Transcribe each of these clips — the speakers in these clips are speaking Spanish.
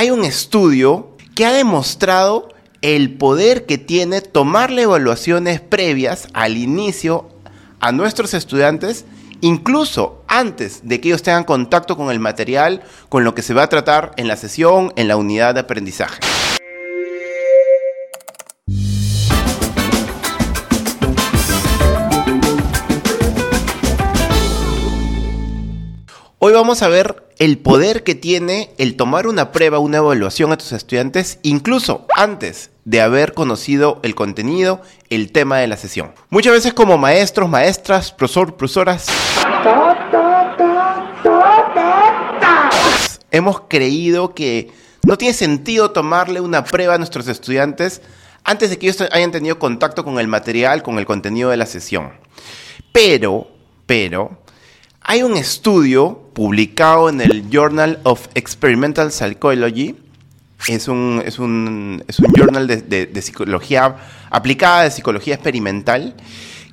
Hay un estudio que ha demostrado el poder que tiene tomarle evaluaciones previas al inicio a nuestros estudiantes, incluso antes de que ellos tengan contacto con el material, con lo que se va a tratar en la sesión, en la unidad de aprendizaje. Hoy vamos a ver el poder que tiene el tomar una prueba, una evaluación a tus estudiantes, incluso antes de haber conocido el contenido, el tema de la sesión. Muchas veces como maestros, maestras, profesor, profesoras, hemos creído que no tiene sentido tomarle una prueba a nuestros estudiantes antes de que ellos hayan tenido contacto con el material, con el contenido de la sesión. Pero, pero, hay un estudio publicado en el Journal of Experimental Psychology, es un, es un, es un journal de, de, psicología aplicada, de psicología experimental,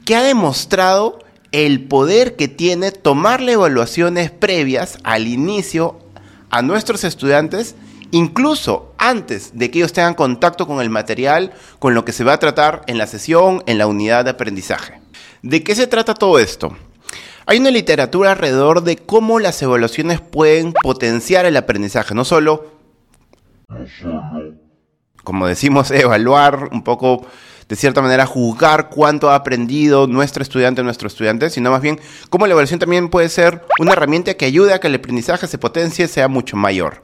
que ha demostrado el poder que tiene tomarle evaluaciones previas al inicio a nuestros estudiantes, incluso antes de que ellos tengan contacto con el material, con lo que se va a tratar en la sesión, en la unidad de aprendizaje. ¿De qué se trata todo esto? Hay una literatura alrededor de cómo las evaluaciones pueden potenciar el aprendizaje, no solo, como decimos, evaluar un poco, de cierta manera, juzgar cuánto ha aprendido nuestro estudiante o nuestro estudiante, sino más bien cómo la evaluación también puede ser una herramienta que ayude a que el aprendizaje se potencie, sea mucho mayor.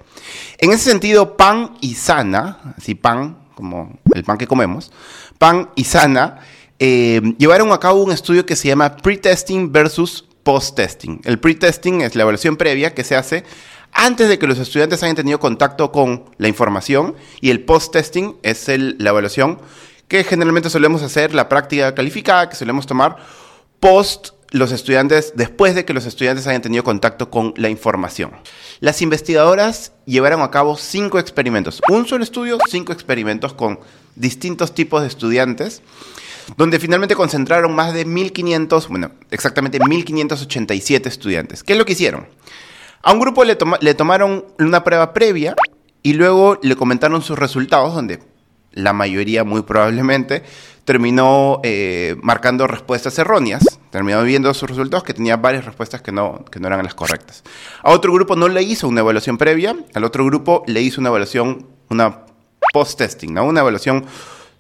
En ese sentido, Pan y Sana, así Pan, como el pan que comemos, Pan y Sana, eh, llevaron a cabo un estudio que se llama Pre-Testing versus post-testing. El pre-testing es la evaluación previa que se hace antes de que los estudiantes hayan tenido contacto con la información y el post-testing es la evaluación que generalmente solemos hacer, la práctica calificada que solemos tomar post los estudiantes, después de que los estudiantes hayan tenido contacto con la información. Las investigadoras llevaron a cabo cinco experimentos, un solo estudio, cinco experimentos con distintos tipos de estudiantes donde finalmente concentraron más de 1.500, bueno, exactamente 1.587 estudiantes. ¿Qué es lo que hicieron? A un grupo le, tomaron una prueba previa y luego le comentaron sus resultados, donde la mayoría muy probablemente terminó eh, marcando respuestas erróneas, terminó viendo sus resultados que tenía varias respuestas que no, que no eran las correctas. A otro grupo no le hizo una evaluación previa, al otro grupo le hizo una evaluación, una post-testing, ¿no? una evaluación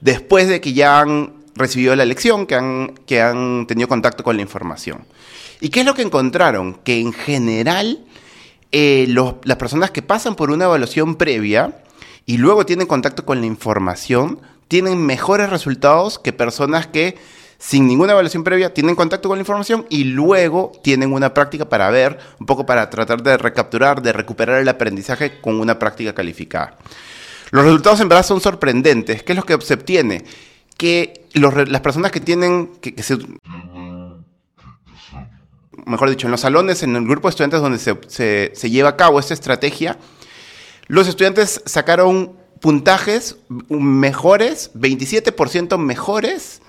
después de que ya han recibido la lección, que han, que han tenido contacto con la información. ¿Y qué es lo que encontraron? Que en general eh, las personas que pasan por una evaluación previa y luego tienen contacto con la información, tienen mejores resultados que personas que sin ninguna evaluación previa tienen contacto con la información y luego tienen una práctica para ver, un poco para tratar de recapturar, de recuperar el aprendizaje con una práctica calificada. Los resultados en verdad son sorprendentes. ¿Qué es lo que se obtiene? que las personas que tienen, que, mejor dicho, en los salones, en el grupo de estudiantes donde se, lleva a cabo esta estrategia, los estudiantes sacaron puntajes mejores, 27% mejores,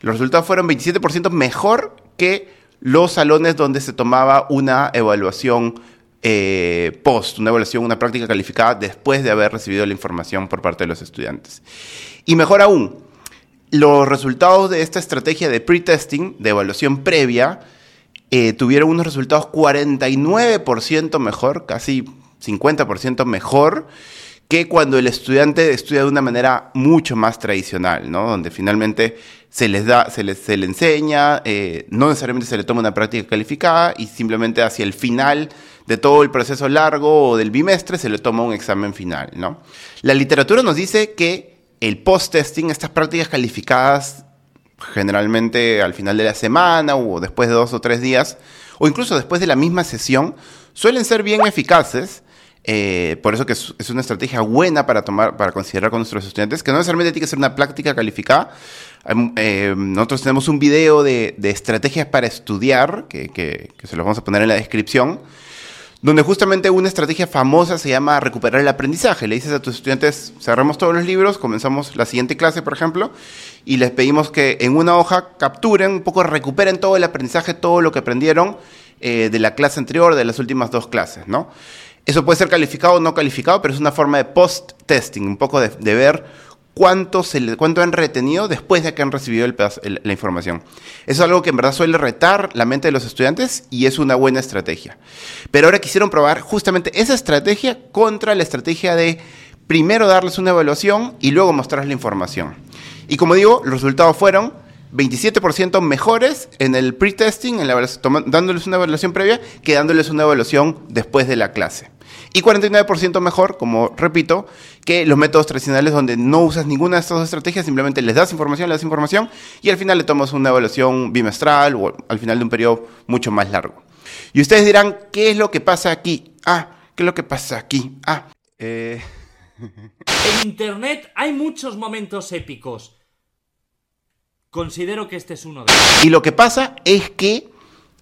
los resultados fueron 27% mejor que los salones donde se tomaba una evaluación eh, post, una evaluación, una práctica calificada después de haber recibido la información por parte de los estudiantes. Y mejor aún, los resultados de esta estrategia de pre-testing, de evaluación previa, eh, tuvieron unos resultados 49% mejor, casi 50% mejor, que cuando el estudiante estudia de una manera mucho más tradicional, ¿no? Donde finalmente se les da, se les, se le enseña, eh, no necesariamente se le toma una práctica calificada y simplemente hacia el final de todo el proceso largo o del bimestre se le toma un examen final, ¿no? La literatura nos dice que el post-testing, estas prácticas calificadas generalmente al final de la semana o después de dos o tres días, o incluso después de la misma sesión, suelen ser bien eficaces. Eh, por eso que es, una estrategia buena para tomar, para considerar con nuestros estudiantes, que no necesariamente tiene que ser una práctica calificada. Eh, nosotros tenemos un video de, estrategias para estudiar, que, se los vamos a poner en la descripción, donde justamente una estrategia famosa se llama recuperar el aprendizaje. Le dices a tus estudiantes, cerramos todos los libros, comenzamos la siguiente clase, por ejemplo, y les pedimos que en una hoja capturen, un poco recuperen todo el aprendizaje, todo lo que aprendieron eh, de la clase anterior, de las últimas dos clases, ¿no? Eso puede ser calificado o no calificado, pero es una forma de post-testing, un poco de, ver cuánto, se cuánto han retenido después de que han recibido la información. Eso es algo que en verdad suele retar la mente de los estudiantes y es una buena estrategia. Pero ahora quisieron probar justamente esa estrategia contra la estrategia de primero darles una evaluación y luego mostrarles la información. Y como digo, los resultados fueron 27% mejores en el pre-testing, dándoles una evaluación previa, que dándoles una evaluación después de la clase. Y 49% mejor, como repito, que los métodos tradicionales donde no usas ninguna de estas dos estrategias, simplemente les das información, les das información y al final le tomas una evaluación bimestral o al final de un periodo mucho más largo. Y ustedes dirán, ¿qué es lo que pasa aquí? Ah, ¿qué es lo que pasa aquí? Ah, eh... En Internet hay muchos momentos épicos. Considero que este es uno de ellos. Y lo que pasa es que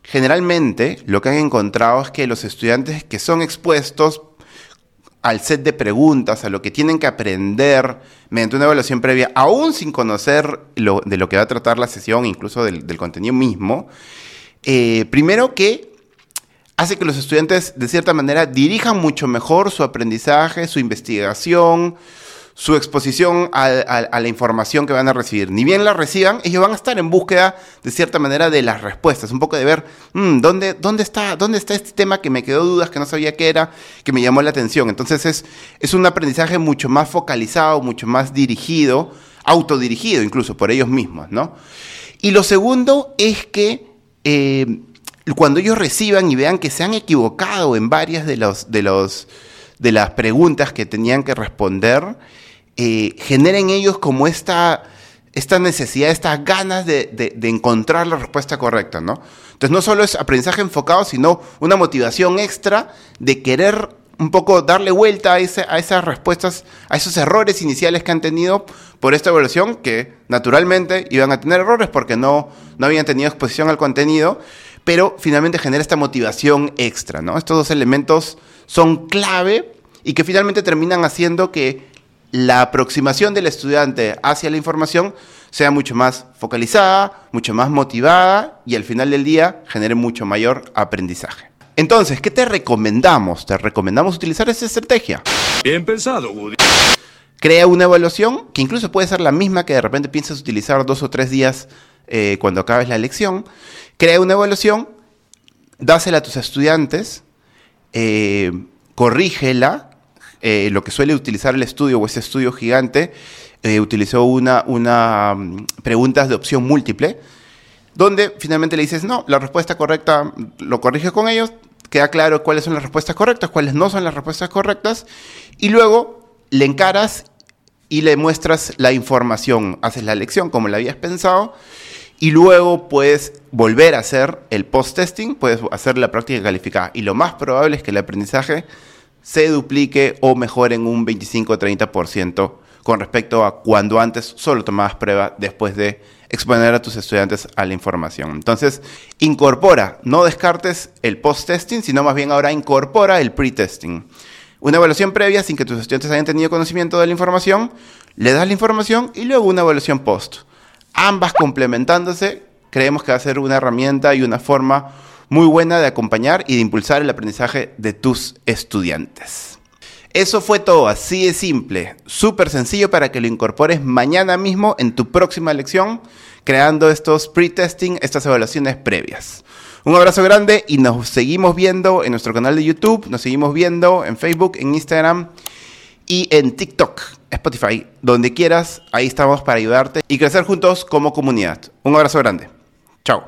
generalmente lo que han encontrado es que los estudiantes que son expuestos al set de preguntas, a lo que tienen que aprender mediante una evaluación previa, aún sin conocer de lo que va a tratar la sesión, incluso del, contenido mismo, eh, primero que hace que los estudiantes de cierta manera dirijan mucho mejor su aprendizaje, su investigación, su exposición a, la información que van a recibir. Ni bien la reciban, ellos van a estar en búsqueda, de cierta manera, de las respuestas. Un poco de ver, mm, ¿dónde, dónde, está, ¿dónde está este tema que me quedó dudas, que no sabía qué era, que me llamó la atención? Entonces es, es un aprendizaje mucho más focalizado, mucho más dirigido, autodirigido incluso por ellos mismos, ¿no? Y lo segundo es que... Eh, cuando ellos reciban y vean que se han equivocado en varias de, los, de, los, de las preguntas que tenían que responder, eh, genera en ellos como esta, necesidad, estas ganas de, encontrar la respuesta correcta, ¿no? Entonces no solo es aprendizaje enfocado, sino una motivación extra de querer un poco darle vuelta a, a esas respuestas, a esos errores iniciales que han tenido por esta evaluación, que naturalmente iban a tener errores porque no, no habían tenido exposición al contenido, pero finalmente genera esta motivación extra, ¿no? Estos dos elementos son clave y que finalmente terminan haciendo que la aproximación del estudiante hacia la información sea mucho más focalizada, mucho más motivada y al final del día genere mucho mayor aprendizaje. Entonces, ¿qué te recomendamos? Te recomendamos utilizar esa estrategia. Bien pensado, Woody. Crea una evaluación que incluso puede ser la misma que de repente piensas utilizar dos o tres días eh, cuando acabes la lección. Crea una evaluación, dásela a tus estudiantes, eh, corrígela eh, lo que suele utilizar el estudio o ese estudio gigante, eh, utilizó una, una mm, preguntas de opción múltiple, donde finalmente le dices, no, la respuesta correcta lo corriges con ellos, queda claro cuáles son las respuestas correctas, cuáles no son las respuestas correctas, y luego le encaras y le muestras la información, haces la lección como la habías pensado, y luego puedes volver a hacer el post-testing, puedes hacer la práctica calificada. Y lo más probable es que el aprendizaje se duplique o mejore en un 25-30% con respecto a cuando antes solo tomabas prueba después de exponer a tus estudiantes a la información. Entonces, incorpora, no descartes el post-testing, sino más bien ahora incorpora el pre-testing. Una evaluación previa sin que tus estudiantes hayan tenido conocimiento de la información, le das la información y luego una evaluación post. Ambas complementándose, creemos que va a ser una herramienta y una forma muy buena de acompañar y de impulsar el aprendizaje de tus estudiantes. Eso fue todo, así de simple, súper sencillo para que lo incorpores mañana mismo en tu próxima lección, creando estos pre-testing, estas evaluaciones previas. Un abrazo grande y nos seguimos viendo en nuestro canal de YouTube, nos seguimos viendo en Facebook, en Instagram y en TikTok, Spotify, donde quieras, ahí estamos para ayudarte y crecer juntos como comunidad. Un abrazo grande. Chao.